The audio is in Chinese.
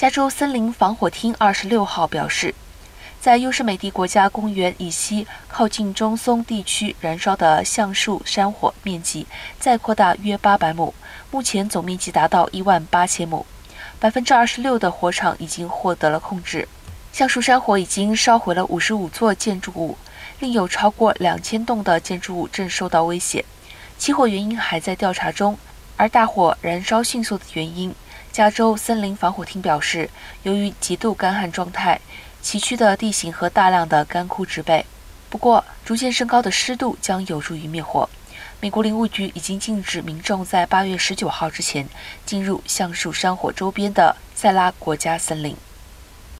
加州森林防火厅二十六号表示，在优胜美地国家公园以西靠近中松地区燃烧的橡树山火面积再扩大约八百亩，目前总面积达到一万八千亩，百分之二十六的火场已经获得了控制。橡树山火已经烧毁了五十五座建筑物，另有超过两千栋的建筑物正受到威胁。起火原因还在调查中，而大火燃烧迅速的原因。加州森林防火厅表示，由于极度干旱状态，崎岖的地形和大量的干枯植被。不过，逐渐升高的湿度将有助于灭火。美国林务局已经禁止民众在八月十九号之前进入橡树山火周边的塞拉国家森林。